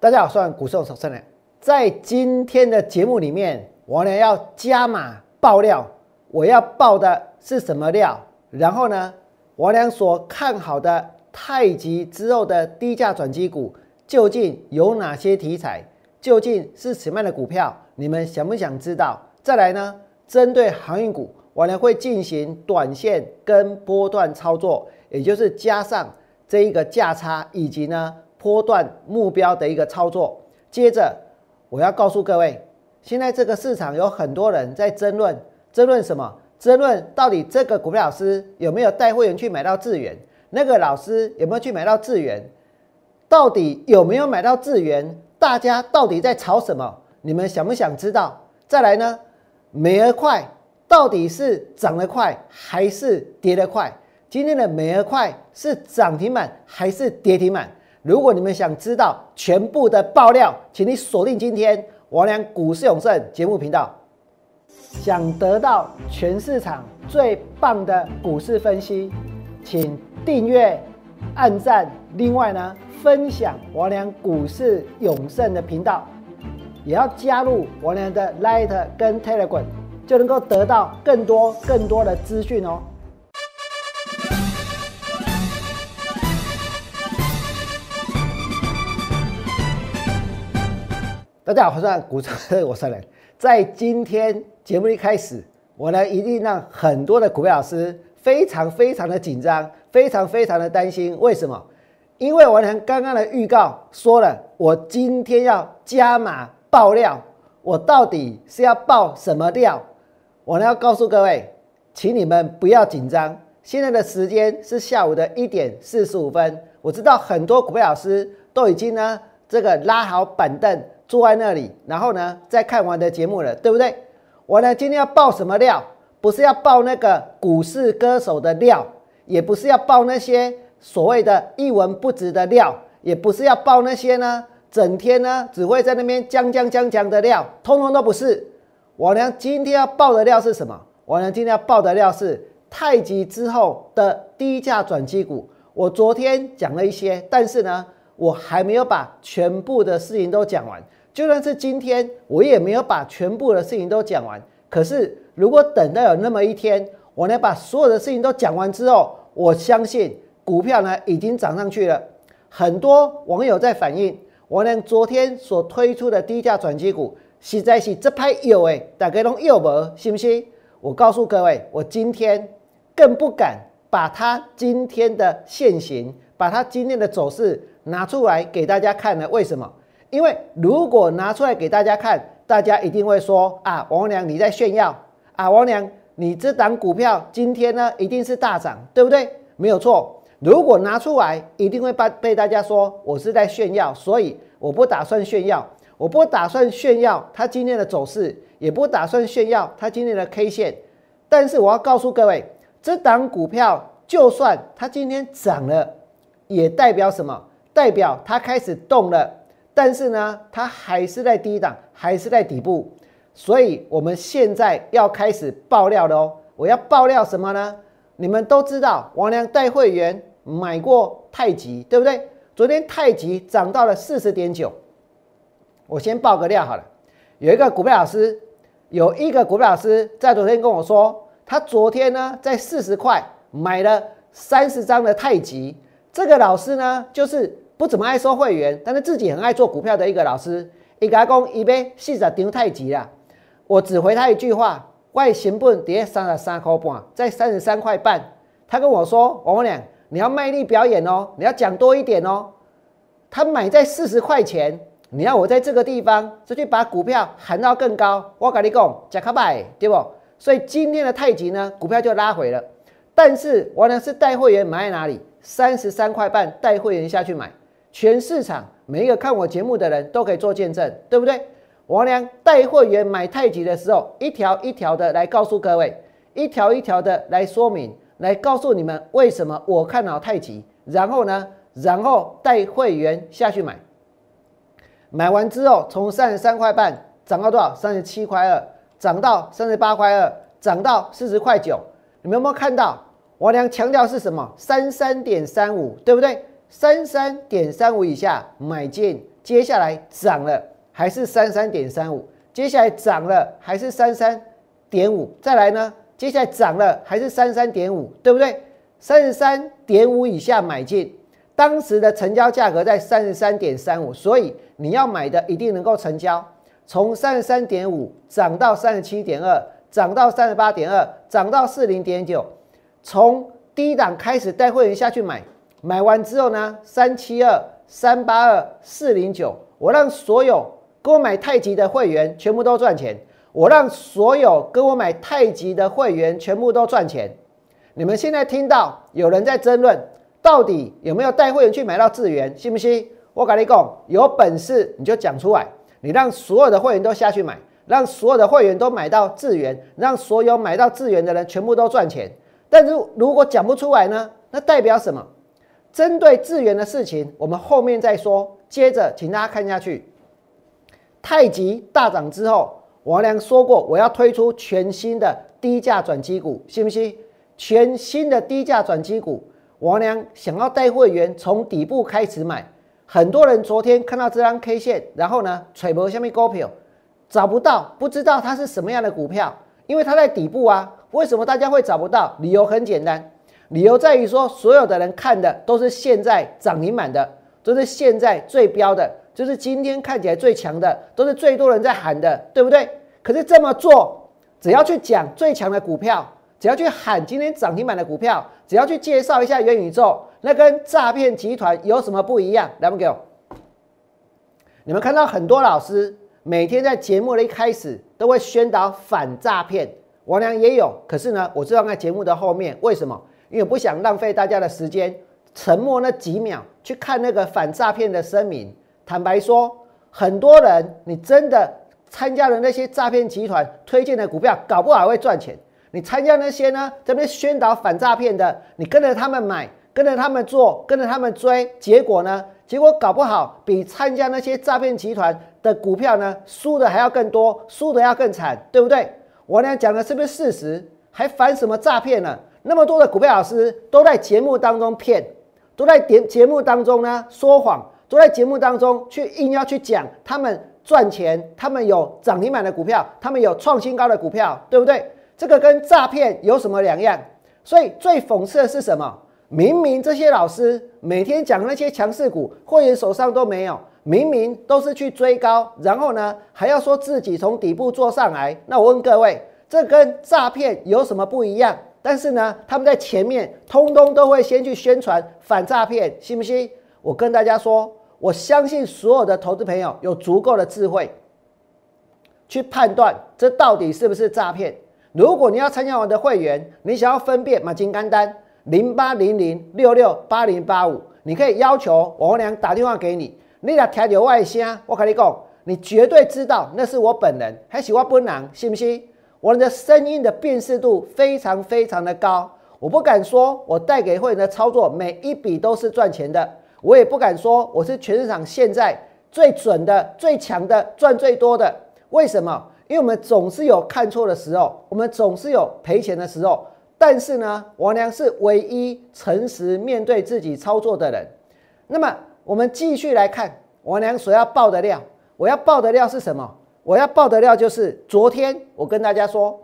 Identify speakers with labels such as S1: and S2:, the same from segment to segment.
S1: 大家好，我是股市手胜人。在今天的节目里面，我呢要加码爆料，我要爆的是什么料？然后呢，我俩所看好的太极之后的低价转机股，究竟有哪些题材？究竟是什么样的股票？你们想不想知道？再来呢，针对航运股，我呢会进行短线跟波段操作，也就是加上这一个价差以及呢。波段目标的一个操作，接着我要告诉各位，现在这个市场有很多人在争论，争论什么？争论到底这个股票老师有没有带会员去买到智源？那个老师有没有去买到智源？到底有没有买到智源？大家到底在炒什么？你们想不想知道？再来呢？美而快到底是涨得快还是跌得快？今天的美而快是涨停板还是跌停板？如果你们想知道全部的爆料，请你锁定今天王良股市永胜节目频道。想得到全市场最棒的股市分析，请订阅、按赞，另外呢，分享王良股市永胜的频道，也要加入王良的 Light 跟 Telegram，就能够得到更多更多的资讯哦。大家好，我是股市我是人。在今天节目一开始，我呢一定让很多的股票老师非常非常的紧张，非常非常的担心。为什么？因为我呢刚刚的预告说了，我今天要加码爆料，我到底是要爆什么料？我呢要告诉各位，请你们不要紧张。现在的时间是下午的一点四十五分，我知道很多股票老师都已经呢这个拉好板凳。坐在那里，然后呢，再看完的节目了，对不对？我呢，今天要爆什么料？不是要爆那个股市歌手的料，也不是要爆那些所谓的一文不值的料，也不是要爆那些呢，整天呢只会在那边讲讲讲讲的料，通通都不是。我呢，今天要爆的料是什么？我呢，今天要爆的料是太极之后的低价转机股。我昨天讲了一些，但是呢，我还没有把全部的事情都讲完。就算是今天，我也没有把全部的事情都讲完。可是，如果等到有那么一天，我能把所有的事情都讲完之后，我相信股票呢已经涨上去了。很多网友在反映，我呢昨天所推出的低价转机股，实在是这拍有哎，大家拢有无？信不信？我告诉各位，我今天更不敢把它今天的现形，把它今天的走势拿出来给大家看了。为什么？因为如果拿出来给大家看，大家一定会说啊，王良你在炫耀啊，王良你这档股票今天呢一定是大涨，对不对？没有错。如果拿出来，一定会被被大家说我是在炫耀，所以我不打算炫耀，我不打算炫耀它今天的走势，也不打算炫耀它今天的 K 线。但是我要告诉各位，这档股票就算它今天涨了，也代表什么？代表它开始动了。但是呢，它还是在低档，还是在底部，所以我们现在要开始爆料了哦。我要爆料什么呢？你们都知道，王良带会员买过太极，对不对？昨天太极涨到了四十点九。我先爆个料好了，有一个股票老师，有一个股票老师在昨天跟我说，他昨天呢在四十块买了三十张的太极。这个老师呢就是。不怎么爱收会员，但是自己很爱做股票的一个老师，一他讲一杯四十张太极了，我只回他一句话：外行本跌三十三块半，在三十三块半。他跟我说：王文亮，你要卖力表演哦，你要讲多一点哦。他买在四十块钱，你要我在这个地方就去把股票喊到更高，我跟你讲，假卡拜，对不？所以今天的太极呢，股票就拉回了。但是我呢是带会员买在哪里？三十三块半，带会员下去买。全市场每一个看我节目的人都可以做见证，对不对？王良带会员买太极的时候，一条一条的来告诉各位，一条一条的来说明，来告诉你们为什么我看好太极。然后呢，然后带会员下去买，买完之后从三十三块半涨到多少？三十七块二，涨到三十八块二，涨到四十块九。你们有没有看到？王良强调是什么？三三点三五，对不对？三三点三五以下买进，接下来涨了还是三三点三五？接下来涨了还是三三点五？再来呢？接下来涨了还是三三点五？对不对？三十三点五以下买进，当时的成交价格在三十三点三五，所以你要买的一定能够成交。从三十三点五涨到三十七点二，涨到三十八点二，涨到四零点九，从低档开始带会员下去买，买完之后呢，三七二、三八二、四零九，我让所有跟我买太极的会员全部都赚钱，我让所有跟我买太极的会员全部都赚钱。你们现在听到有人在争论，到底有没有带会员去买到智源，信不信？我跟你讲，有本事你就讲出来，你让所有的会员都下去买，让所有的会员都买到智源，让所有买到智源的人全部都赚钱。但是如果讲不出来呢？那代表什么？针对智源的事情，我们后面再说。接着，请大家看下去，太极大涨之后，王良说过我要推出全新的低价转机股，信不信？全新的低价转机股，王良想要带会员从底部开始买。很多人昨天看到这张 K 线，然后呢，揣摩下面股票找不到，不知道它是什么样的股票，因为它在底部啊。为什么大家会找不到？理由很简单，理由在于说，所有的人看的都是现在涨停板的，都是现在最标的，就是今天看起来最强的，都是最多人在喊的，对不对？可是这么做，只要去讲最强的股票。只要去喊今天涨停板的股票，只要去介绍一下元宇宙，那跟诈骗集团有什么不一样？来不给我？你们看到很多老师每天在节目的一开始都会宣导反诈骗，王良也有，可是呢，我知道在节目的后面，为什么？因为不想浪费大家的时间，沉默那几秒去看那个反诈骗的声明。坦白说，很多人你真的参加了那些诈骗集团推荐的股票，搞不好会赚钱。你参加那些呢，这边宣导反诈骗的，你跟着他们买，跟着他们做，跟着他们追，结果呢？结果搞不好比参加那些诈骗集团的股票呢，输的还要更多，输的要更惨，对不对？我俩讲的是不是事实？还反什么诈骗呢？那么多的股票老师都在节目当中骗，都在节节目当中呢说谎，都在节目当中去硬要去讲他们赚钱，他们有涨停板的股票，他们有创新高的股票，对不对？这个跟诈骗有什么两样？所以最讽刺的是什么？明明这些老师每天讲那些强势股，会员手上都没有，明明都是去追高，然后呢还要说自己从底部做上来。那我问各位，这跟诈骗有什么不一样？但是呢，他们在前面通通都会先去宣传反诈骗，信不信？我跟大家说，我相信所有的投资朋友有足够的智慧去判断这到底是不是诈骗。如果你要参加我的会员，你想要分辨马金干单零八零零六六八零八五，你可以要求王良打电话给你，你俩调点外声，我跟你讲，你绝对知道那是我本人，还喜欢本人，信不信？我的声音的辨识度非常非常的高，我不敢说我带给会员的操作每一笔都是赚钱的，我也不敢说我是全市场现在最准的、最强的、赚最多的，为什么？因为我们总是有看错的时候，我们总是有赔钱的时候，但是呢，王良是唯一诚实面对自己操作的人。那么，我们继续来看王良所要爆的料。我要爆的料是什么？我要爆的料就是昨天我跟大家说，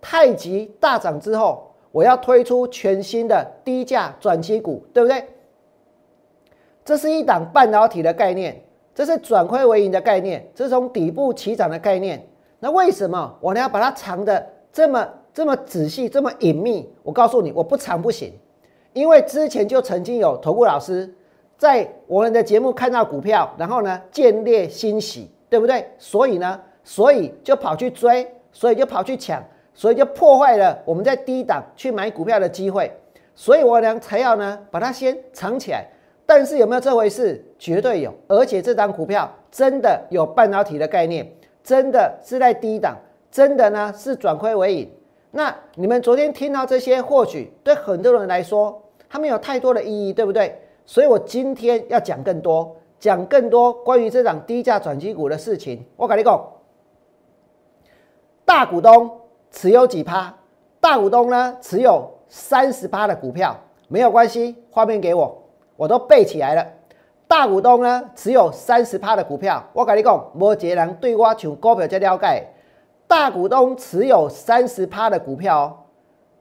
S1: 太极大涨之后，我要推出全新的低价转机股，对不对？这是一档半导体的概念，这是转亏为盈的概念，这是从底部起涨的概念。那为什么我呢要把它藏的这么这么仔细这么隐秘？我告诉你，我不藏不行，因为之前就曾经有投顾老师在我们的节目看到股票，然后呢见猎欣喜，对不对？所以呢，所以就跑去追，所以就跑去抢，所以就破坏了我们在低档去买股票的机会。所以我俩才要呢把它先藏起来。但是有没有这回事？绝对有，而且这张股票真的有半导体的概念。真的是在低档，真的呢是转亏为盈。那你们昨天听到这些，或许对很多人来说，它没有太多的意义，对不对？所以我今天要讲更多，讲更多关于这档低价转机股的事情。我跟你讲，大股东持有几趴？大股东呢持有三十趴的股票，没有关系，画面给我，我都背起来了。大股东呢持有三十趴的股票，我跟你讲，摩羯人对我像股票在了解，大股东持有三十趴的股票，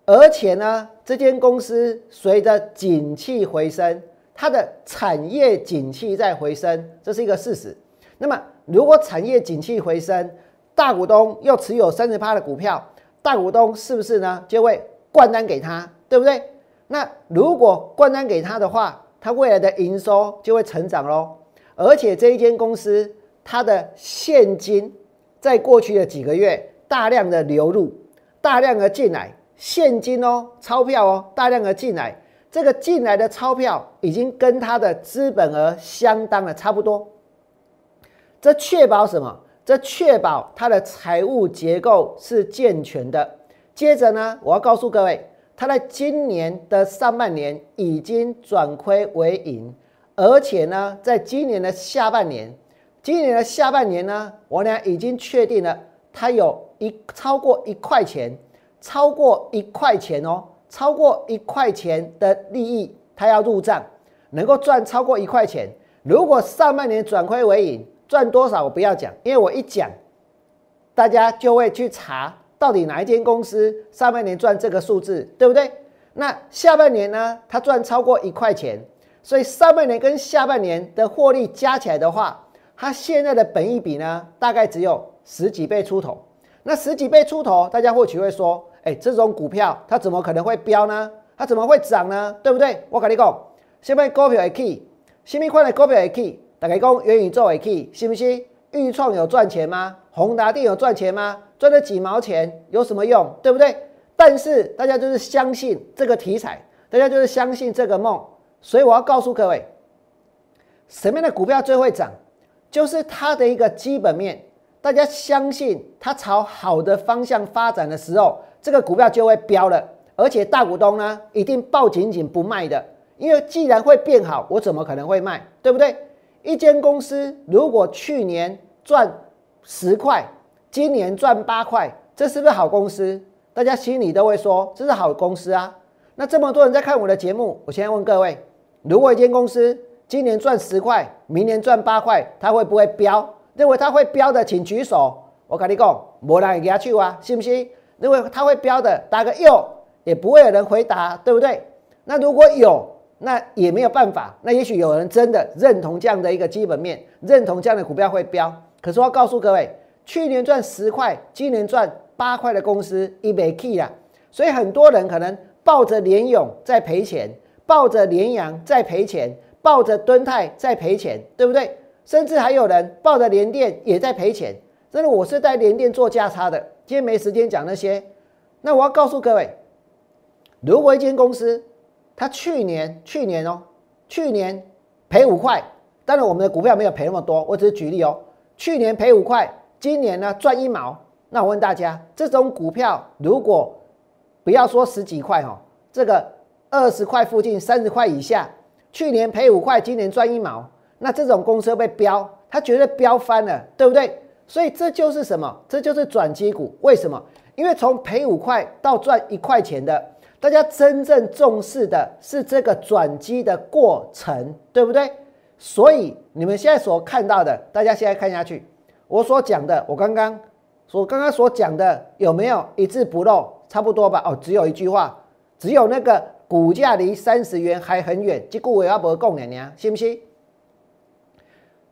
S1: 而且呢，这间公司随着景气回升，它的产业景气在回升，这是一个事实。那么，如果产业景气回升，大股东又持有三十趴的股票，大股东是不是呢就会灌单给他，对不对？那如果灌单给他的话，他未来的营收就会成长喽，而且这一间公司它的现金在过去的几个月大量的流入，大量的进来，现金哦，钞票哦，大量的进来，这个进来的钞票已经跟它的资本额相当的差不多。这确保什么？这确保它的财务结构是健全的。接着呢，我要告诉各位。它在今年的上半年已经转亏为盈，而且呢，在今年的下半年，今年的下半年呢，我俩已经确定了，它有一超过一块钱，超过一块钱哦，超过一块钱的利益，它要入账，能够赚超过一块钱。如果上半年转亏为盈，赚多少我不要讲，因为我一讲，大家就会去查。到底哪一间公司上半年赚这个数字，对不对？那下半年呢？它赚超过一块钱，所以上半年跟下半年的获利加起来的话，它现在的本益比呢，大概只有十几倍出头。那十几倍出头，大家或许会说，哎，这种股票它怎么可能会飙呢？它怎么会涨呢？对不对？我跟你讲，下面股票也可以，新面款的股票也可以，大家讲元宇宙也可以，信不信？豫创有赚钱吗？宏达电有赚钱吗？赚了几毛钱有什么用？对不对？但是大家就是相信这个题材，大家就是相信这个梦，所以我要告诉各位，什么样的股票最会涨？就是它的一个基本面，大家相信它朝好的方向发展的时候，这个股票就会飙了。而且大股东呢，一定抱紧紧不卖的，因为既然会变好，我怎么可能会卖？对不对？一间公司如果去年赚十块，今年赚八块，这是不是好公司？大家心里都会说这是好公司啊。那这么多人在看我的节目，我现在问各位：如果一间公司今年赚十块，明年赚八块，它会不会飙？认为它会飙的，请举手。我跟你讲，没人给他去啊，信不信？因为它会飙的，打个又，也不会有人回答，对不对？那如果有，那也没有办法。那也许有人真的认同这样的一个基本面，认同这样的股票会飙。可是我要告诉各位。去年赚十块，今年赚八块的公司一没 key 啊，所以很多人可能抱着联勇在赔钱，抱着联阳在赔钱，抱着敦泰在赔钱，对不对？甚至还有人抱着联电也在赔钱。真的，我是在联电做价差的，今天没时间讲那些。那我要告诉各位，如果一间公司它去年去年哦，去年赔五块，当然我们的股票没有赔那么多，我只是举例哦，去年赔五块。今年呢赚一毛，那我问大家，这种股票如果不要说十几块哈，这个二十块附近、三十块以下，去年赔五块，今年赚一毛，那这种公司被标，它绝对标翻了，对不对？所以这就是什么？这就是转机股。为什么？因为从赔五块到赚一块钱的，大家真正重视的是这个转机的过程，对不对？所以你们现在所看到的，大家现在看下去。我所讲的，我刚刚所刚刚所讲的有没有一字不漏？差不多吧。哦，只有一句话，只有那个股价离三十元还很远。这股我要不供你呢？信不信？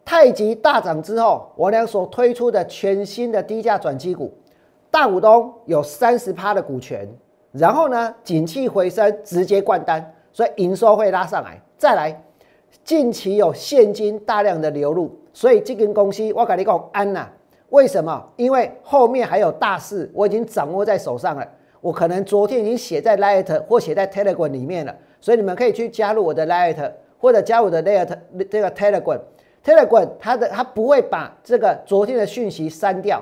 S1: 太极大涨之后，我俩所推出的全新的低价转机股，大股东有三十趴的股权，然后呢，景气回升直接灌单，所以营收会拉上来。再来，近期有现金大量的流入。所以这根公司我跟你讲安呐，为什么？因为后面还有大事，我已经掌握在手上了。我可能昨天已经写在 Light 或写在 Telegram 里面了，所以你们可以去加入我的 Light 或者加入我的 Light 这个 Telegram。Telegram 它的它不会把这个昨天的讯息删掉，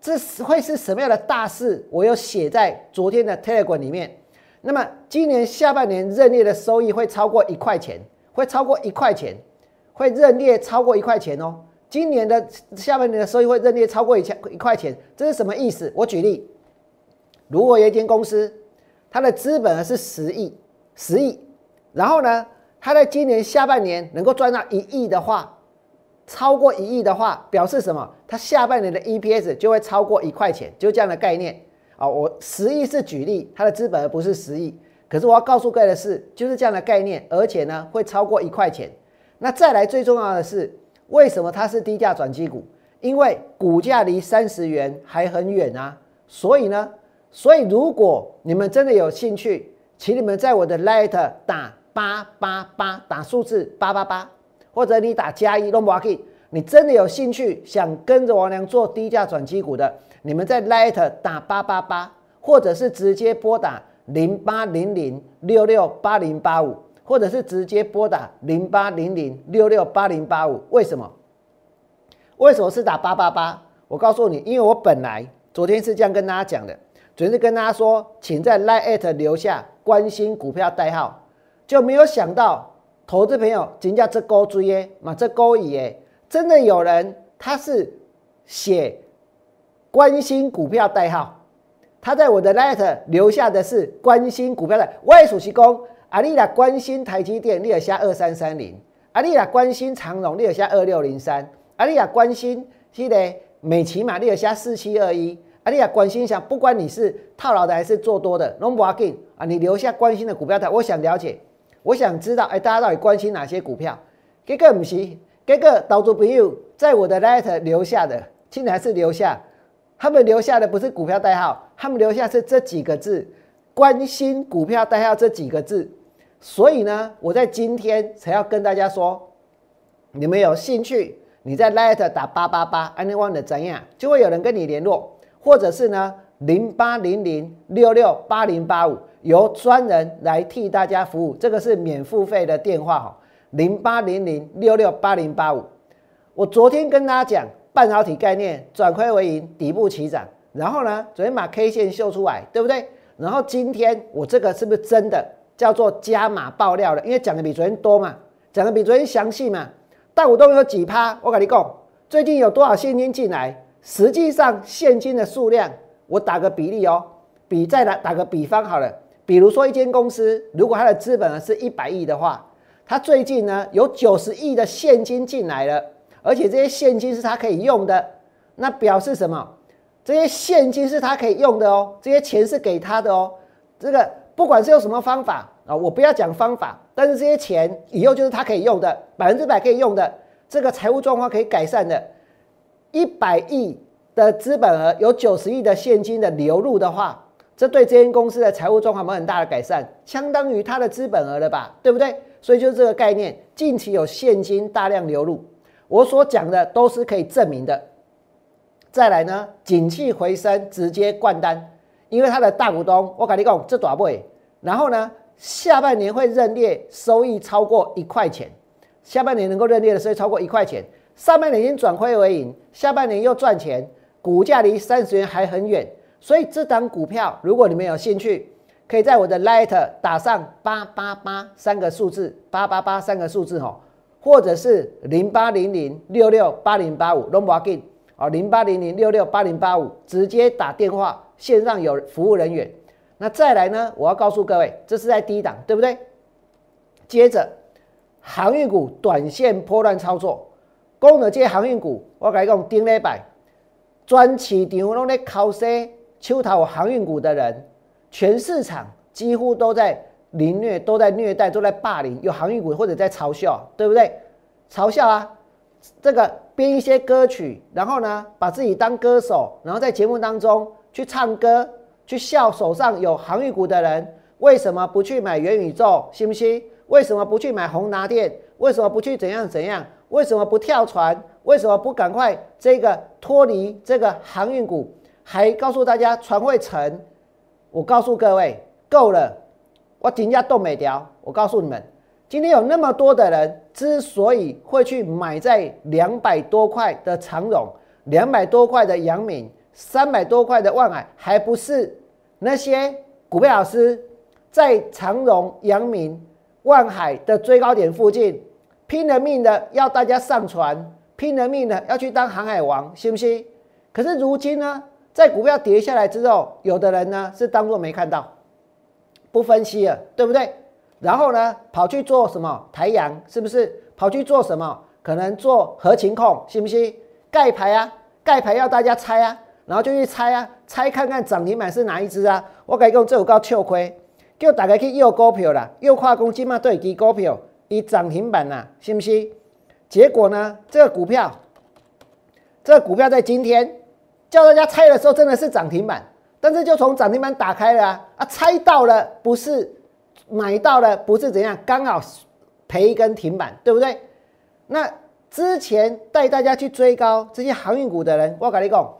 S1: 这是会是什么样的大事？我有写在昨天的 Telegram 里面。那么今年下半年认列的收益会超过一块钱，会超过一块钱。会认列超过一块钱哦，今年的下半年的收益会认列超过一千一块钱，这是什么意思？我举例，如果有一间公司，它的资本额是十亿，十亿，然后呢，它在今年下半年能够赚到一亿的话，超过一亿的话，表示什么？它下半年的 EPS 就会超过一块钱，就这样的概念啊。我十亿是举例，它的资本不是十亿，可是我要告诉各位的是，就是这样的概念，而且呢会超过一块钱。那再来最重要的是，为什么它是低价转机股？因为股价离三十元还很远啊。所以呢，所以如果你们真的有兴趣，请你们在我的 Light 打八八八，打数字八八八。或者你打加一都不可以，你真的有兴趣想跟着王良做低价转机股的，你们在 Light 打八八八，或者是直接拨打零八零零六六八零八五，或者是直接拨打零八零零六六八零八五。为什么？为什么是打八八八？我告诉你，因为我本来昨天是这样跟大家讲的，昨天是跟大家说，请在 Light 留下关心股票代号，就没有想到。投资朋友，人家这勾追耶，嘛这勾引耶，真的有人他是写关心股票代号，他在我的 letter 留下的是关心股票的，我也属实讲，阿丽拉关心台积电，你尔下二三三零，阿丽拉关心长荣，你尔下二六零三，阿丽亚关心这个美骑马，你尔下四七二一，阿丽亚关心下，不管你是套牢的还是做多的，拢不要紧啊，你留下关心的股票台，我想了解。我想知道，哎，大家到底关心哪些股票？这个不是，这个投资朋友在我的 letter 留下的，竟然是留下，他们留下的不是股票代号，他们留下是这几个字，关心股票代号这几个字。所以呢，我在今天才要跟大家说，你们有兴趣，你在 letter 打八八八，anyone 的怎样，就会有人跟你联络，或者是呢，零八零零六六八零八五。由专人来替大家服务，这个是免付费的电话哈，零八零零六六八零八五。我昨天跟大家讲半导体概念转亏为盈，底部起涨，然后呢，昨天把 K 线秀出来，对不对？然后今天我这个是不是真的叫做加码爆料了？因为讲的比昨天多嘛，讲的比昨天详细嘛。大股东有几趴？我跟你讲，最近有多少现金进来？实际上现金的数量，我打个比例哦，比再来打个比方好了。比如说，一间公司如果它的资本额是一百亿的话，它最近呢有九十亿的现金进来了，而且这些现金是它可以用的，那表示什么？这些现金是它可以用的哦，这些钱是给他的哦。这个不管是用什么方法啊，我不要讲方法，但是这些钱以后就是他可以用的，百分之百可以用的，这个财务状况可以改善的。一百亿的资本额有九十亿的现金的流入的话。这对这间公司的财务状况有很大的改善，相当于它的资本额了吧，对不对？所以就是这个概念，近期有现金大量流入，我所讲的都是可以证明的。再来呢，景气回升直接灌单，因为它的大股东我跟你讲这多倍，然后呢，下半年会认列收益超过一块钱，下半年能够认列的收益超过一块钱，上半年已经转亏为盈，下半年又赚钱，股价离三十元还很远。所以这档股票，如果你们有兴趣，可以在我的 Light 打上八八八三个数字，八八八三个数字哈，或者是零八零零六六八零八五 l o n g in 啊，零八零零六六八零八五，直接打电话，线上有服务人员。那再来呢，我要告诉各位，这是在低档，对不对？接着，航运股短线波段操作，功能界航运股，我跟你讲，顶礼拜专市场拢在靠势。秋淘航运股的人，全市场几乎都在凌虐，都在虐待，都在霸凌，有航运股或者在嘲笑，对不对？嘲笑啊，这个编一些歌曲，然后呢，把自己当歌手，然后在节目当中去唱歌，去笑手上有航运股的人，为什么不去买元宇宙？信不信？为什么不去买宏达电？为什么不去怎样怎样？为什么不跳船？为什么不赶快这个脱离这个航运股？还告诉大家船会沉，我告诉各位够了，我停价动没掉。我告诉你们，今天有那么多的人之所以会去买在两百多块的长荣，两百多块的阳明，三百多块的万海，还不是那些股票老师在长荣、阳明、万海的最高点附近拼了命的要大家上船，拼了命的要去当航海王，信不信？可是如今呢？在股票跌下来之后，有的人呢是当做没看到，不分析了，对不对？然后呢跑去做什么抬阳，是不是？跑去做什么？可能做核情控，信不信？盖牌啊，盖牌要大家猜啊，然后就去猜啊，猜看看涨停板是哪一只啊？我跟你讲，这有够笑亏，叫大家去诱股票啦，诱跨公金嘛，对，基股票以涨停板呐，信不信？结果呢，这个股票，这个股票在今天叫大家猜的时候，真的是涨停板，但是就从涨停板打开了啊，啊，猜到了不是买到了不是怎样，刚好。赔一根停板，对不对？那之前带大家去追高这些航运股的人，我跟你讲，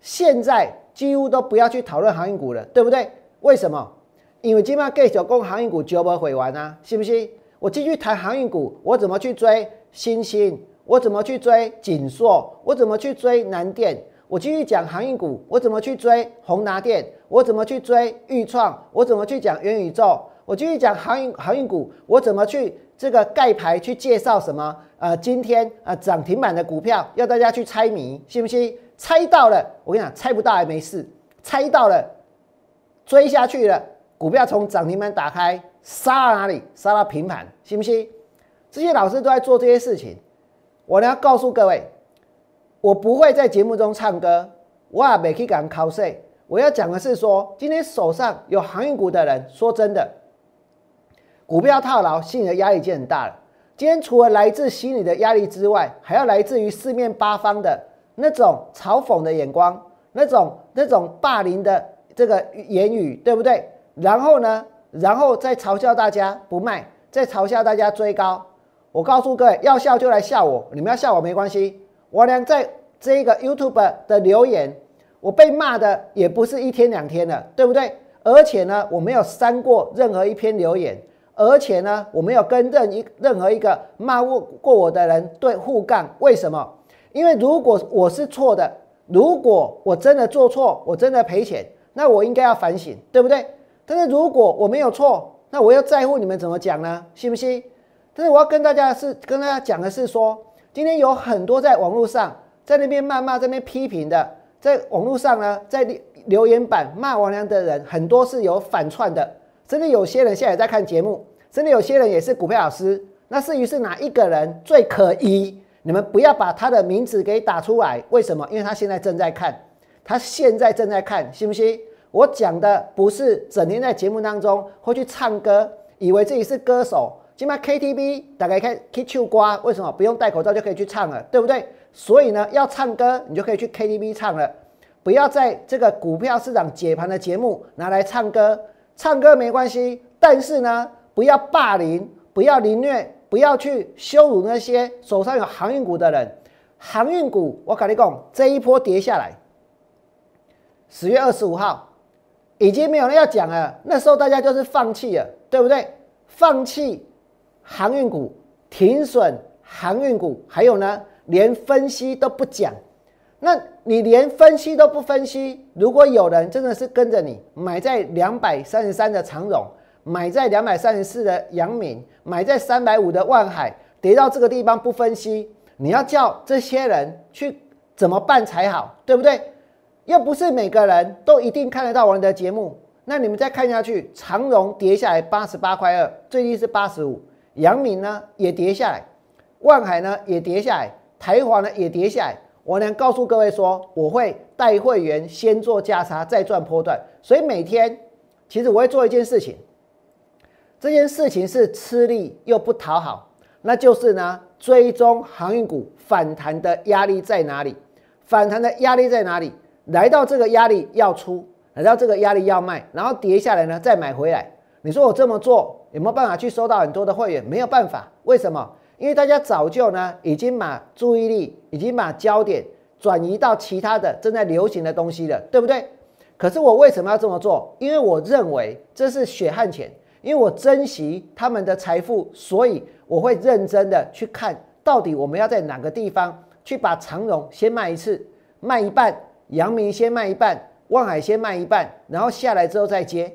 S1: 现在几乎都不要去讨论航运股了，对不对？为什么？因为今晚继续讲航运股绝不会完啊，信不信？我继续谈航运股，我怎么去追新兴？我怎么去追锦硕？我怎么去追南电？我继续讲航运股，我怎么去追宏达电？我怎么去追裕创？我怎么去讲元宇宙？我继续讲航运航运股，我怎么去？这个盖牌去介绍什么？呃，今天呃涨停板的股票要大家去猜谜，信不信？猜到了，我跟你讲，猜不到还没事，猜到了追下去了，股票从涨停板打开杀到哪里？杀到平盘，信不信？这些老师都在做这些事情。我呢要告诉各位，我不会在节目中唱歌，我也没去敢 cos。我要讲的是说，今天手上有航运股的人，说真的。股票套牢，心理的压力已经很大了。今天除了来自心理的压力之外，还要来自于四面八方的那种嘲讽的眼光，那种那种霸凌的这个言语，对不对？然后呢，然后再嘲笑大家不卖，再嘲笑大家追高。我告诉各位，要笑就来笑我，你们要笑我没关系。我俩在这个 YouTube 的留言，我被骂的也不是一天两天了，对不对？而且呢，我没有删过任何一篇留言。而且呢，我没有跟任一任何一个骂过过我的人对互杠，为什么？因为如果我是错的，如果我真的做错，我真的赔钱，那我应该要反省，对不对？但是如果我没有错，那我要在乎你们怎么讲呢？信不信？但是我要跟大家是跟大家讲的是说，今天有很多在网络上在那边谩骂、这边批评的，在网络上呢，在留言板骂王良的人，很多是有反串的。甚至有些人现在也在看节目，甚至有些人也是股票老师。那至于是哪一个人最可疑，你们不要把他的名字给打出来。为什么？因为他现在正在看，他现在正在看，信不信？我讲的不是整天在节目当中会去唱歌，以为自己是歌手。今麦 KTV 打开看 K 秋瓜，为什么不用戴口罩就可以去唱了？对不对？所以呢，要唱歌你就可以去 KTV 唱了，不要在这个股票市场解盘的节目拿来唱歌。唱歌没关系，但是呢，不要霸凌，不要凌虐，不要去羞辱那些手上有航运股的人。航运股，我跟你讲，这一波跌下来，十月二十五号已经没有人要讲了。那时候大家就是放弃了，对不对？放弃航运股，停损航运股，还有呢，连分析都不讲。那你连分析都不分析，如果有人真的是跟着你买在两百三十三的长荣，买在两百三十四的阳明，买在三百五的万海，跌到这个地方不分析，你要叫这些人去怎么办才好，对不对？又不是每个人都一定看得到我的节目。那你们再看下去，长荣跌下来八十八块二，最低是八十五，阳明呢也跌下来，万海呢也跌下来，台华呢也跌下来。我能告诉各位说，我会带会员先做价差，再赚波段。所以每天，其实我会做一件事情，这件事情是吃力又不讨好，那就是呢，追踪航运股反弹的压力在哪里？反弹的压力在哪里？来到这个压力要出，来到这个压力要卖，然后跌下来呢再买回来。你说我这么做有没有办法去收到很多的会员？没有办法，为什么？因为大家早就呢，已经把注意力，已经把焦点转移到其他的正在流行的东西了，对不对？可是我为什么要这么做？因为我认为这是血汗钱，因为我珍惜他们的财富，所以我会认真的去看到底我们要在哪个地方去把长荣先卖一次，卖一半，阳明先卖一半，望海先卖一半，然后下来之后再接。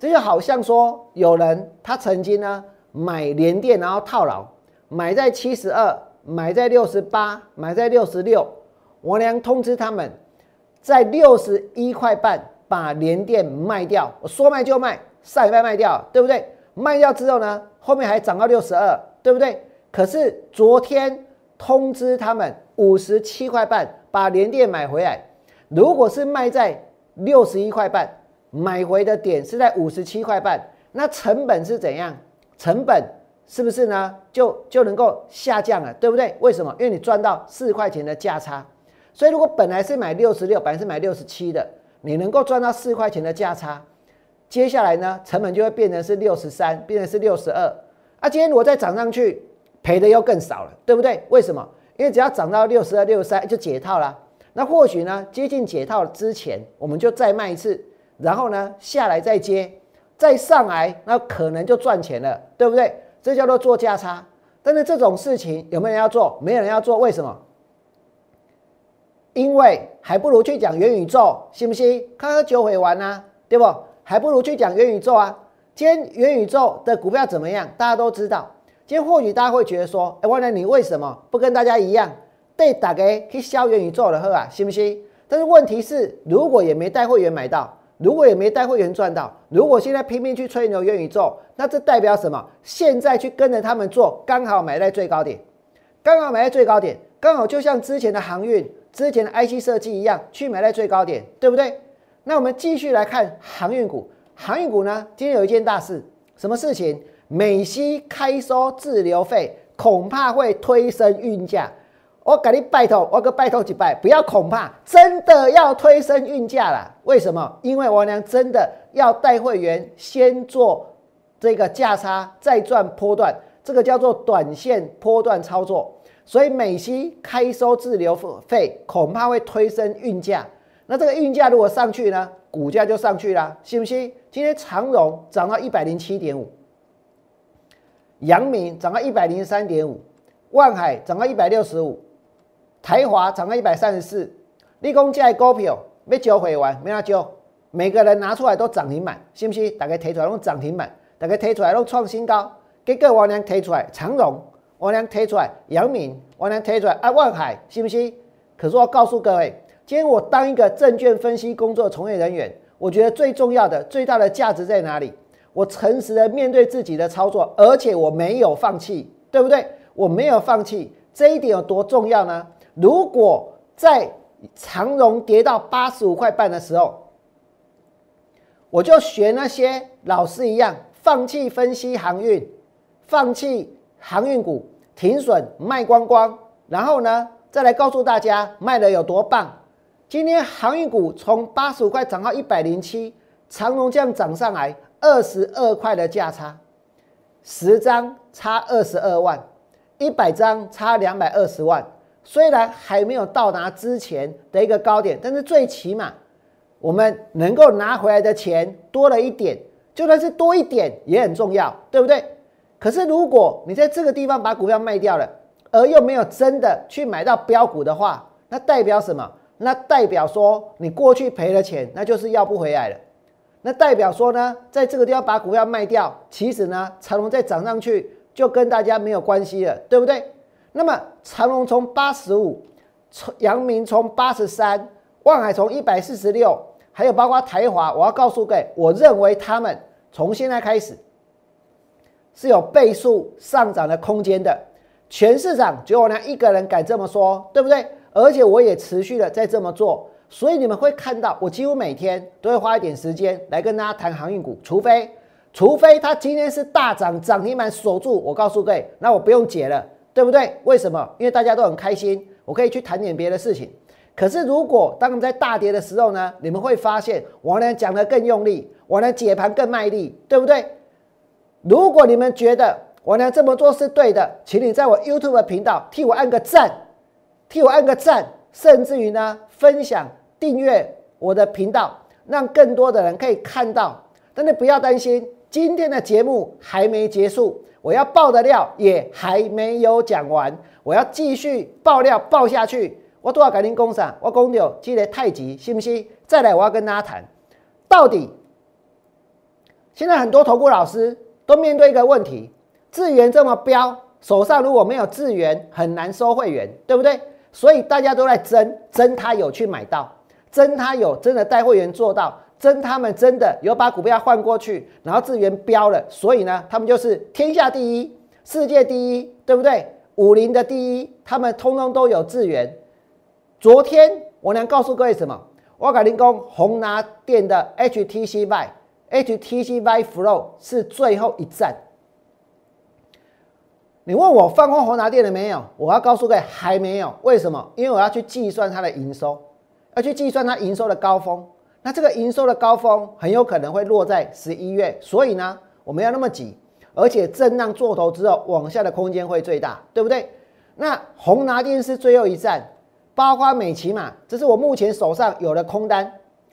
S1: 这就好像说，有人他曾经呢。买联电，然后套牢，买在七十二，买在六十八，买在六十六。我娘通知他们，在六十一块半把联电卖掉，我说卖就卖，上礼拜卖掉，对不对？卖掉之后呢，后面还涨到六十二，对不对？可是昨天通知他们五十七块半把联电买回来，如果是卖在六十一块半，买回的点是在五十七块半，那成本是怎样？成本是不是呢？就就能够下降了，对不对？为什么？因为你赚到四块钱的价差，所以如果本来是买六十六，本来是买六十七的，你能够赚到四块钱的价差，接下来呢，成本就会变成是六十三，变成是六十二。啊，今天如果再涨上去，赔的又更少了，对不对？为什么？因为只要涨到六十二、六十三就解套了。那或许呢，接近解套之前，我们就再卖一次，然后呢下来再接。再上来，那可能就赚钱了，对不对？这叫做做价差。但是这种事情有没有人要做？没有人要做，为什么？因为还不如去讲元宇宙，信不信？看喝酒会玩啊，对不？还不如去讲元宇宙啊。今天元宇宙的股票怎么样？大家都知道。今天或许大家会觉得说，哎，万能你为什么不跟大家一样，对打给去销元宇宙的喝啊？信不信？但是问题是，如果也没带会员买到。如果也没带会员赚到，如果现在拼命去吹牛元宇宙，那这代表什么？现在去跟着他们做，刚好买在最高点，刚好买在最高点，刚好就像之前的航运、之前的 IC 设计一样，去买在最高点，对不对？那我们继续来看航运股，航运股呢，今天有一件大事，什么事情？美西开收滞留费，恐怕会推升运价。我给你拜托，我个拜托几拜，不要恐怕，真的要推升运价了。为什么？因为王娘真的要带会员先做这个价差，再赚波段，这个叫做短线波段操作。所以美西开收滞留费，恐怕会推升运价。那这个运价如果上去呢，股价就上去了，信不信？今天长荣涨到一百零七点五，阳明涨到一百零三点五，万海涨到一百六十五。台华涨到一百三十四，立功价股票没交回完，没拿交，每个人拿出来都涨停板，信不信？大家提出来用涨停板，大家提出来用创新高，给各王娘提出来长荣，王娘提出来杨敏，王娘提出来啊万海，信不信？可是我告诉各位，今天我当一个证券分析工作从业人员，我觉得最重要的、最大的价值在哪里？我诚实的面对自己的操作，而且我没有放弃，对不对？我没有放弃，这一点有多重要呢？如果在长荣跌到八十五块半的时候，我就学那些老师一样，放弃分析航运，放弃航运股，停损卖光光，然后呢，再来告诉大家卖的有多棒。今天航运股从八十五块涨到一百零七，长荣这样涨上来二十二块的价差，十张差二十二万，一百张差两百二十万。虽然还没有到达之前的一个高点，但是最起码我们能够拿回来的钱多了一点，就算是多一点也很重要，对不对？可是如果你在这个地方把股票卖掉了，而又没有真的去买到标股的话，那代表什么？那代表说你过去赔了钱，那就是要不回来了。那代表说呢，在这个地方把股票卖掉，其实呢，长龙再涨上去就跟大家没有关系了，对不对？那么长隆从八十五，从阳明从八十三，万海从一百四十六，还有包括台华，我要告诉各位，我认为他们从现在开始是有倍数上涨的空间的。全市场只有我娘一个人敢这么说，对不对？而且我也持续的在这么做，所以你们会看到，我几乎每天都会花一点时间来跟大家谈航运股，除非除非它今天是大涨涨停板锁住，我告诉各位，那我不用解了。对不对？为什么？因为大家都很开心，我可以去谈点别的事情。可是如果当我们在大跌的时候呢？你们会发现我呢讲的更用力，我呢解盘更卖力，对不对？如果你们觉得我呢这么做是对的，请你在我 YouTube 频道替我按个赞，替我按个赞，甚至于呢分享订阅我的频道，让更多的人可以看到。但是不要担心，今天的节目还没结束。我要爆的料也还没有讲完，我要继续爆料爆下去。我都要改天工厂，我公牛积累太极，信不信？再来，我要跟大家谈，到底现在很多投顾老师都面对一个问题：资源这么标，手上如果没有资源，很难收会员，对不对？所以大家都在争，争他有去买到，争他有真的带会员做到，真他们真的有把股票换过去，然后资源标了，所以呢，他们就是天下第一、世界第一，对不对？武林的第一，他们通通都有资源。昨天我能告诉各位什么？我改林工红拿电的 HTC Vive，HTC Vive Flow 是最后一站。你问我放空红拿电了没有？我要告诉各位还没有。为什么？因为我要去计算它的营收，要去计算它营收的高峰。那这个营收的高峰很有可能会落在十一月，所以呢，我们要那么急，而且震荡做头之后往下的空间会最大，对不对？那红拿电是最后一站，包括美骑马，这是我目前手上有的空单，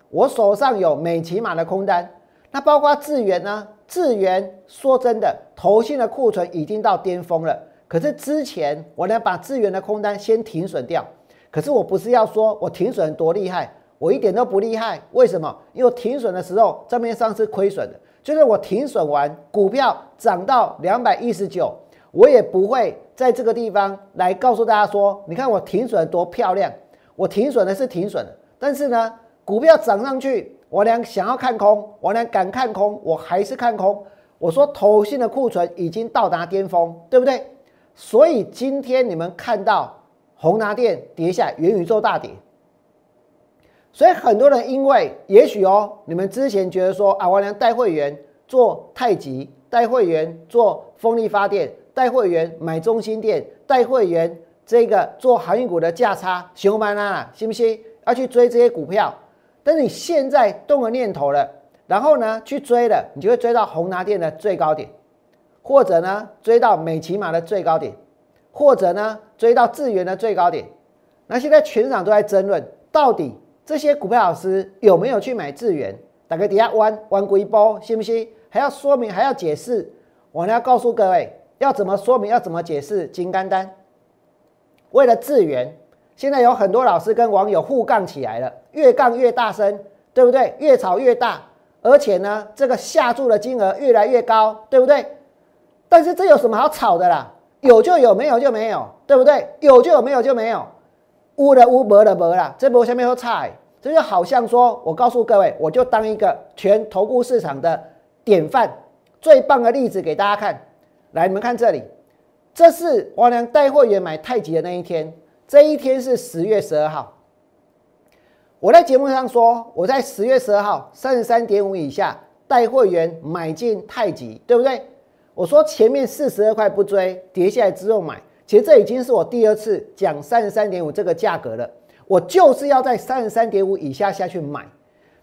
S1: 我手上有美骑马的空单。那包括智源呢？智源说真的，投信的库存已经到巅峰了。可是之前我呢把智源的空单先停损掉。可是我不是要说我停损多厉害，我一点都不厉害。为什么？因为停损的时候账面上是亏损的。就是我停损完，股票涨到两百一十九，我也不会在这个地方来告诉大家说，你看我停损多漂亮。我停损的是停损的，但是呢，股票涨上去。我俩想要看空，我俩敢看空，我还是看空。我说投信的库存已经到达巅峰，对不对？所以今天你们看到宏达电跌下，元宇宙大跌。所以很多人因为也许哦，你们之前觉得说啊，我俩带会员做太极，带会员做风力发电，带会员买中心店，带会员这个做航运股的价差，熊班啊，信不信？要去追这些股票？但是你现在动了念头了，然后呢去追了，你就会追到宏达电的最高点，或者呢追到美骑马的最高点，或者呢追到智源的最高点。那现在全场都在争论，到底这些股票老师有没有去买智源？打个底下弯弯过一波，信不信？还要说明，还要解释。我呢要告诉各位，要怎么说明，要怎么解释？金刚丹，为了智源。现在有很多老师跟网友互杠起来了，越杠越大声，对不对？越吵越大，而且呢，这个下注的金额越来越高，对不对？但是这有什么好吵的啦？有就有，没有就没有，对不对？有就有，没有就没有。乌的乌，没的没啦，这波下面说菜，这就好像说，我告诉各位，我就当一个全投顾市场的典范，最棒的例子给大家看。来，你们看这里，这是王良带会员买太极的那一天。这一天是十月十二号，我在节目上说，我在十月十二号三十三点五以下带会员买进太极，对不对？我说前面四十二块不追，跌下来之后买，其实这已经是我第二次讲三十三点五这个价格了。我就是要在三十三点五以下下去买。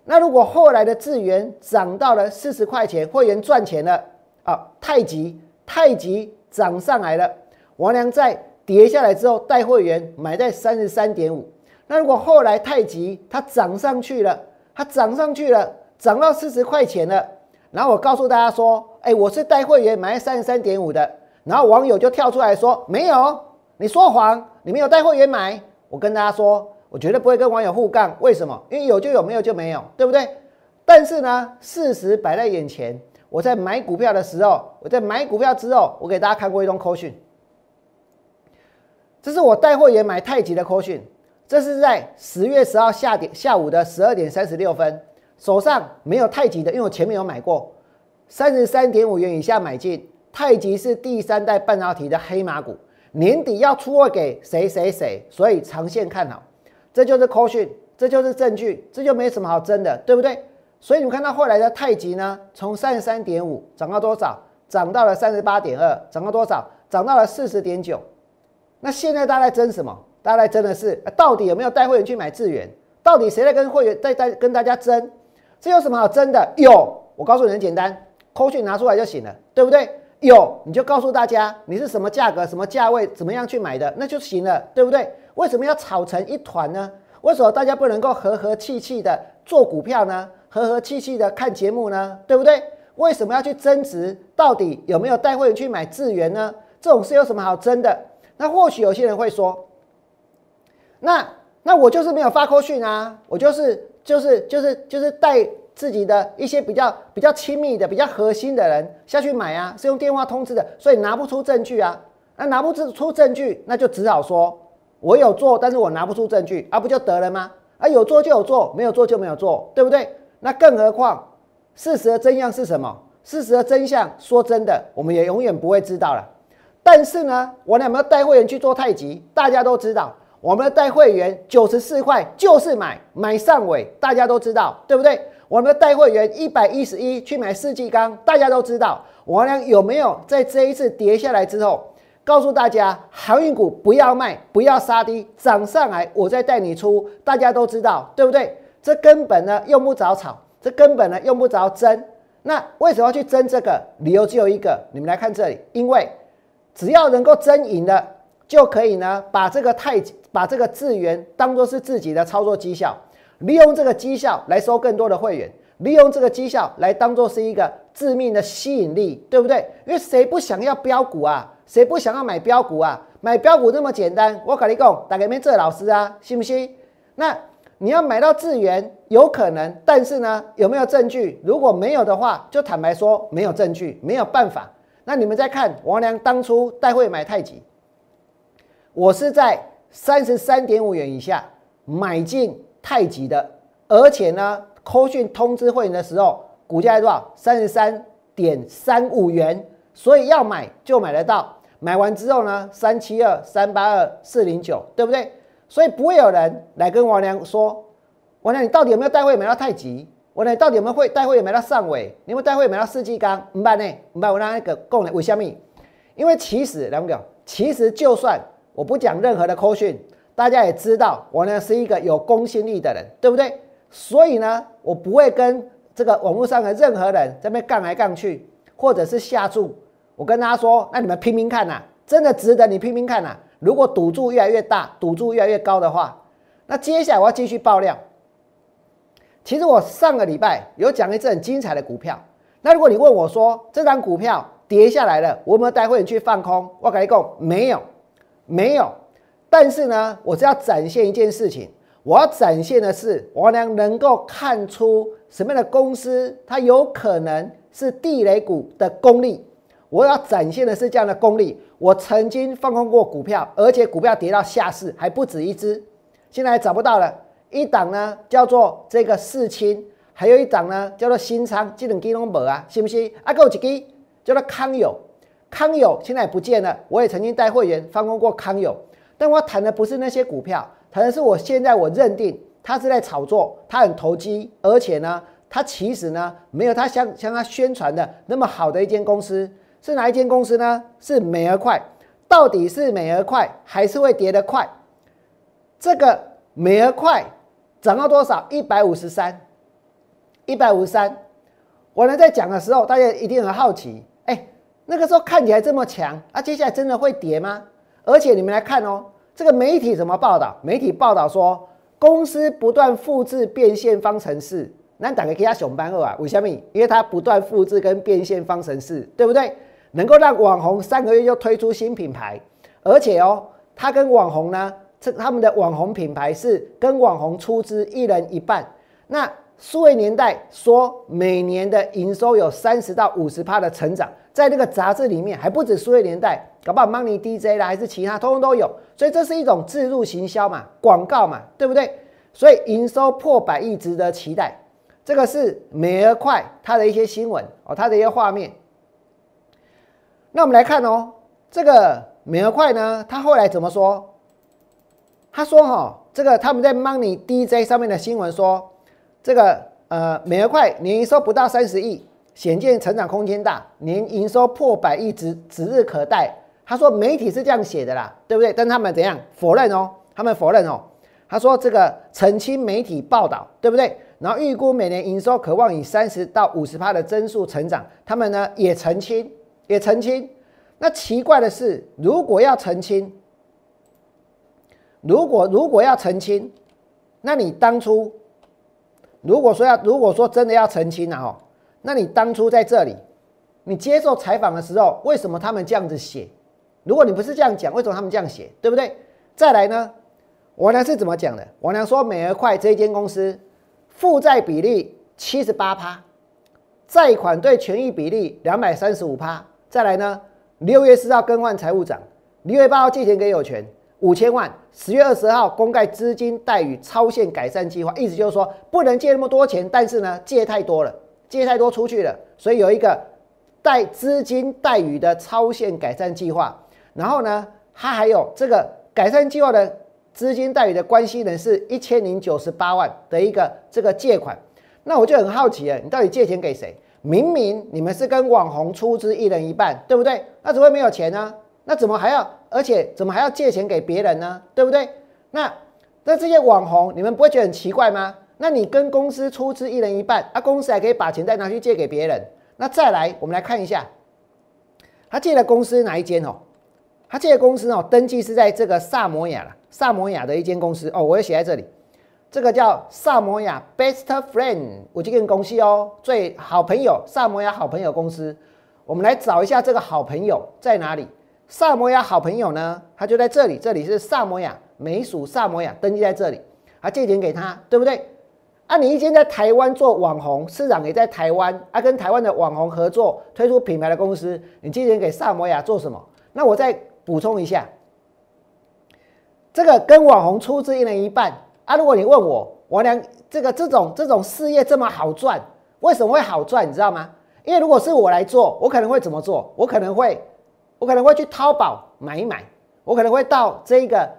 S1: 那如果后来的智源涨到了四十块钱，会员赚钱了啊！太极太极涨上来了，王良在。跌下来之后，带会员买在三十三点五。那如果后来太极它涨上去了，它涨上去了，涨到四十块钱了。然后我告诉大家说：“哎，我是带会员买在三十三点五的。”然后网友就跳出来说：“没有，你说谎，你没有带会员买。”我跟大家说，我绝对不会跟网友互杠。为什么？因为有就有，没有就没有，对不对？但是呢，事实摆在眼前。我在买股票的时候，我在买股票之后，我给大家看过一通口讯。这是我带会员买太极的扣讯，这是在十月十号下点下午的十二点三十六分，手上没有太极的，因为我前面有买过，三十三点五元以下买进。太极是第三代半导体的黑马股，年底要出货给谁谁谁，所以长线看好。这就是扣讯，这就是证据，这就没什么好争的，对不对？所以你们看到后来的太极呢，从三十三点五涨到多少？涨到了三十八点二，涨到多少？涨到了四十点九。那现在大家在争什么？大家在争的是，到底有没有带会员去买智源？到底谁在跟会员在在跟大家争？这有什么好争的？有，我告诉你很简单，扣讯拿出来就行了，对不对？有，你就告诉大家你是什么价格、什么价位、怎么样去买的，那就行了，对不对？为什么要吵成一团呢？为什么大家不能够和和气气的做股票呢？和和气气的看节目呢？对不对？为什么要去争执？到底有没有带会员去买智源呢？这种事有什么好争的？那或许有些人会说，那那我就是没有发扣讯啊，我就是就是就是就是带自己的一些比较比较亲密的、比较核心的人下去买啊，是用电话通知的，所以拿不出证据啊。那拿不出出证据，那就只好说我有做，但是我拿不出证据，啊不就得了吗？啊有做就有做，没有做就没有做，对不对？那更何况事实的真相是什么？事实的真相，说真的，我们也永远不会知道了。但是呢，我们有没有带会员去做太极？大家都知道，我们的带会员九十四块就是买买上尾，大家都知道，对不对？我们的带会员一百一十一去买四季钢，大家都知道。我俩有没有在这一次跌下来之后，告诉大家航运股不要卖，不要杀低，涨上来我再带你出，大家都知道，对不对？这根本呢用不着炒，这根本呢用不着争。那为什么要去争这个？理由只有一个，你们来看这里，因为只要能够争赢的，就可以呢把这个太把这个资源当做是自己的操作绩效，利用这个绩效来收更多的会员，利用这个绩效来当做是一个致命的吸引力，对不对？因为谁不想要标股啊？谁不想要买标股啊？买标股那么简单，我跟你讲，打给没这老师啊，信不信？那。你要买到智源有可能，但是呢，有没有证据？如果没有的话，就坦白说没有证据，没有办法。那你们再看王良当初带会买太极，我是在三十三点五元以下买进太极的，而且呢，扣讯通知会员的时候，股价多少？三十三点三五元，所以要买就买得到。买完之后呢，三七二、三八二、四零九，对不对？所以不会有人来跟王良说：“王良，你到底有没有带会买到太极？王良，到底有没有会带会买到上尾？你有没有带会买到世纪钢？唔办呢？唔办我让那个供人为虾米？因为其实两个，其实就算我不讲任何的口讯，大家也知道我呢是一个有公信力的人，对不对？所以呢，我不会跟这个网络上的任何人在那边杠来杠去，或者是下注。我跟大家说，那你们拼拼看呐，真的值得你拼拼看呐。”如果赌注越来越大，赌注越来越高的话，那接下来我要继续爆料。其实我上个礼拜有讲一只很精彩的股票。那如果你问我说这张股票跌下来了，我有没有带会员去放空？我跟你讲，没有，没有。但是呢，我是要展现一件事情，我要展现的是我能能够看出什么样的公司它有可能是地雷股的功力。我要展现的是这样的功力。我曾经放空过股票，而且股票跌到下市还不止一只，现在找不到了。一档呢叫做这个四清，还有一档呢叫做新仓，这两基拢无啊，信不信？啊，够几基叫做康友，康友现在也不见了。我也曾经带会员放空过康友，但我谈的不是那些股票，谈的是我现在我认定它是在炒作，它很投机，而且呢，它其实呢没有它像像它宣传的那么好的一间公司。是哪一间公司呢？是美而快，到底是美而快还是会跌得快？这个美而快涨到多少？一百五十三，一百五十三。我呢在讲的时候，大家一定很好奇，哎，那个时候看起来这么强，啊，接下来真的会跌吗？而且你们来看哦，这个媒体怎么报道？媒体报道说，公司不断复制变现方程式，那打个给他熊班二啊？为什么？因为它不断复制跟变现方程式，对不对？能够让网红三个月就推出新品牌，而且哦，他跟网红呢，这他们的网红品牌是跟网红出资一人一半。那数位年代说每年的营收有三十到五十趴的成长，在那个杂志里面还不止数位年代，搞不好 Money DJ 啦，还是其他，通通都有。所以这是一种自入行销嘛，广告嘛，对不对？所以营收破百亿值得期待。这个是美而快它的一些新闻哦，它的一些画面。那我们来看哦，这个美而快呢，他后来怎么说？他说哈，这个他们在 Money DJ 上面的新闻说，这个呃美而快年营收不到三十亿，显见成长空间大，年营收破百亿指指日可待。他说媒体是这样写的啦，对不对？但他们怎样否认哦？他们否认哦。他说这个澄清媒体报道，对不对？然后预估每年营收渴望以三十到五十趴的增速成长，他们呢也澄清。也澄清，那奇怪的是，如果要澄清，如果如果要澄清，那你当初如果说要如果说真的要澄清了哦，那你当初在这里，你接受采访的时候，为什么他们这样子写？如果你不是这样讲，为什么他们这样写？对不对？再来呢，王良是怎么讲的？王良说，美而快这一间公司负债比例七十八趴，债款对权益比例两百三十五趴。再来呢？六月四号更换财务长，六月八号借钱给有权，五千万。十月二十号公开资金贷与超限改善计划，意思就是说不能借那么多钱，但是呢借太多了，借太多出去了，所以有一个贷资金贷与的超限改善计划。然后呢，它还有这个改善计划的资金贷与的关系人是一千零九十八万的一个这个借款。那我就很好奇了，你到底借钱给谁？明明你们是跟网红出资一人一半，对不对？那怎么会没有钱呢？那怎么还要，而且怎么还要借钱给别人呢？对不对？那那这些网红，你们不会觉得很奇怪吗？那你跟公司出资一人一半，啊，公司还可以把钱再拿去借给别人。那再来，我们来看一下，他借的公司哪一间哦？他借的公司哦，登记是在这个萨摩亚了，萨摩亚的一间公司哦，我也写在这里。这个叫萨摩亚 Best Friend 五 G 公司哦，最好朋友萨摩亚好朋友公司。我们来找一下这个好朋友在哪里？萨摩亚好朋友呢？他就在这里，这里是萨摩亚美属萨摩亚登记在这里。他借钱给他，对不对？啊，你一间在台湾做网红，市长也在台湾，啊，跟台湾的网红合作推出品牌的公司，你借钱给萨摩亚做什么？那我再补充一下，这个跟网红出资一人一半。啊，如果你问我，我俩这个这种这种事业这么好赚，为什么会好赚？你知道吗？因为如果是我来做，我可能会怎么做？我可能会，我可能会去淘宝买一买，我可能会到这个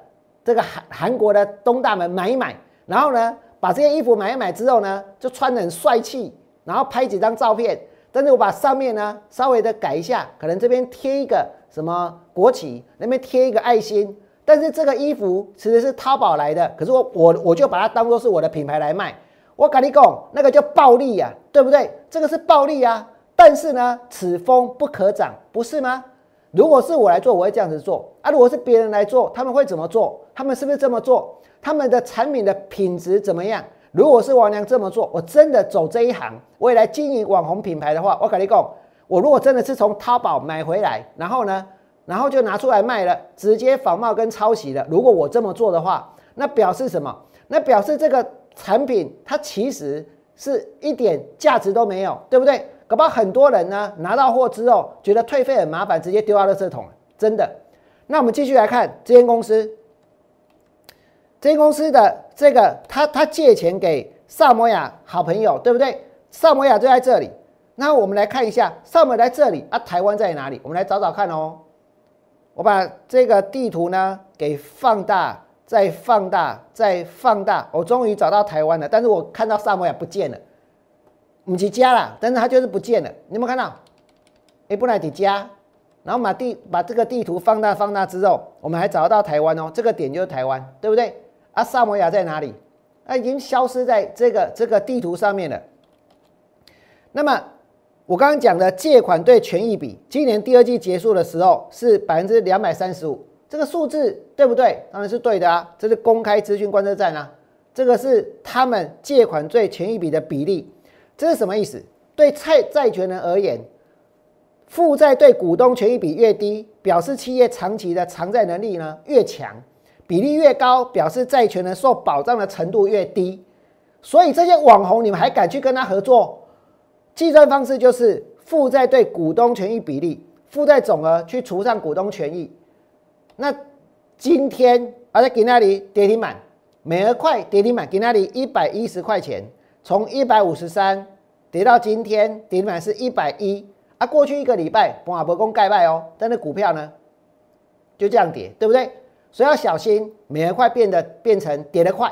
S1: 这个韩韩国的东大门买一买，然后呢，把这件衣服买一买之后呢，就穿得很帅气，然后拍几张照片，但是我把上面呢稍微的改一下，可能这边贴一个什么国旗，那边贴一个爱心。但是这个衣服其实是淘宝来的，可是我我我就把它当做是我的品牌来卖。我跟你讲，那个叫暴利呀，对不对？这个是暴利啊。但是呢，此风不可长，不是吗？如果是我来做，我会这样子做啊。如果是别人来做，他们会怎么做？他们是不是这么做？他们的产品的品质怎么样？如果是王娘这么做，我真的走这一行，我也来经营网红品牌的话，我跟你讲，我如果真的是从淘宝买回来，然后呢？然后就拿出来卖了，直接仿冒跟抄袭了。如果我这么做的话，那表示什么？那表示这个产品它其实是一点价值都没有，对不对？搞不好很多人呢拿到货之后觉得退费很麻烦，直接丢到垃圾桶。真的。那我们继续来看这间公司，这公司的这个他他借钱给萨摩亚好朋友，对不对？萨摩亚就在这里。那我们来看一下，萨摩亚在这里啊，台湾在哪里？我们来找找看哦。我把这个地图呢给放大，再放大，再放大，我终于找到台湾了。但是我看到萨摩亚不见了，母鸡加了，但是它就是不见了。你有没有看到？哎，不来底加，然后把地把这个地图放大放大之后，我们还找得到台湾哦，这个点就是台湾，对不对？啊，萨摩亚在哪里？啊，已经消失在这个这个地图上面了。那么。我刚刚讲的借款对权益比，今年第二季结束的时候是百分之两百三十五，这个数字对不对？当然是对的啊，这是公开资讯观测站啊，这个是他们借款对权益比的比例，这是什么意思？对债债权人而言，负债对股东权益比越低，表示企业长期的偿债能力呢越强，比例越高，表示债权人受保障的程度越低，所以这些网红你们还敢去跟他合作？计算方式就是负债对股东权益比例，负债总额去除上股东权益。那今天而在给那里跌停板，美而快跌停板给那里一百一十块钱，从一百五十三跌到今天跌停板是一百一啊。过去一个礼拜，华博公盖拜哦，但是股票呢就这样跌，对不对？所以要小心，美而快变得变成跌得快。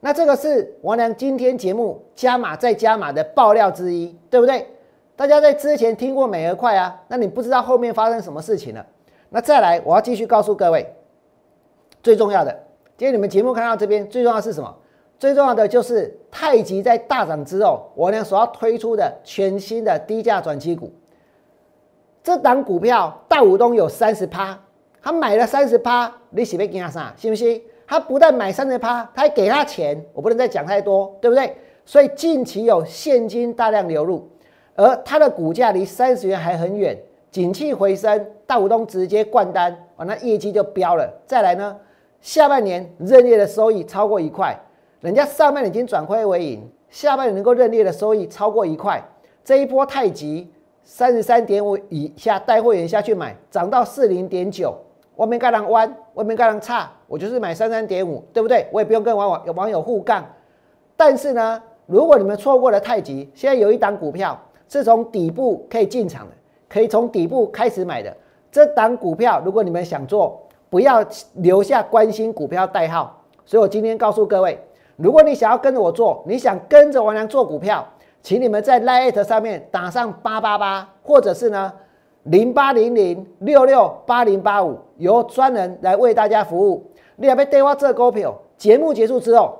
S1: 那这个是王良今天节目加码再加码的爆料之一，对不对？大家在之前听过美而快啊，那你不知道后面发生什么事情了。那再来，我要继续告诉各位，最重要的，今天你们节目看到这边，最重要是什么？最重要的就是太极在大涨之后，王良所要推出的全新的低价转机股。这档股票大股东有三十趴，他买了三十趴，你是要惊啥？信不信？他不但买三十趴，他还给他钱，我不能再讲太多，对不对？所以近期有现金大量流入，而它的股价离三十元还很远，景气回升，大股东直接灌单，啊，那业绩就飙了。再来呢，下半年认列的收益超过一块，人家上半年已经转亏为盈，下半年能够认列的收益超过一块，这一波太极三十三点五以下带会员下去买，涨到四零点九，外面盖人弯，外面盖人差，我就是买三三点五，对不对？我也不用跟网网网友互杠。但是呢，如果你们错过了太极，现在有一档股票是从底部可以进场的，可以从底部开始买的。这档股票，如果你们想做，不要留下关心股票代号。所以我今天告诉各位，如果你想要跟着我做，你想跟着王良做股票，请你们在 Lite 上面打上八八八，或者是呢？零八零零六六八零八五，由专人来为大家服务。你要被电话这股票，节目结束之后，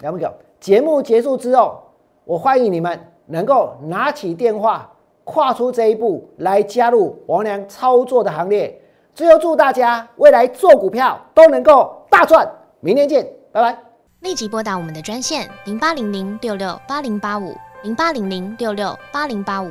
S1: 两不九，节目结束之后，我欢迎你们能够拿起电话，跨出这一步来加入王良操作的行列。最后祝大家未来做股票都能够大赚。明天见，拜拜。
S2: 立即拨打我们的专线零八零零六六八零八五。零八零零六六八零八五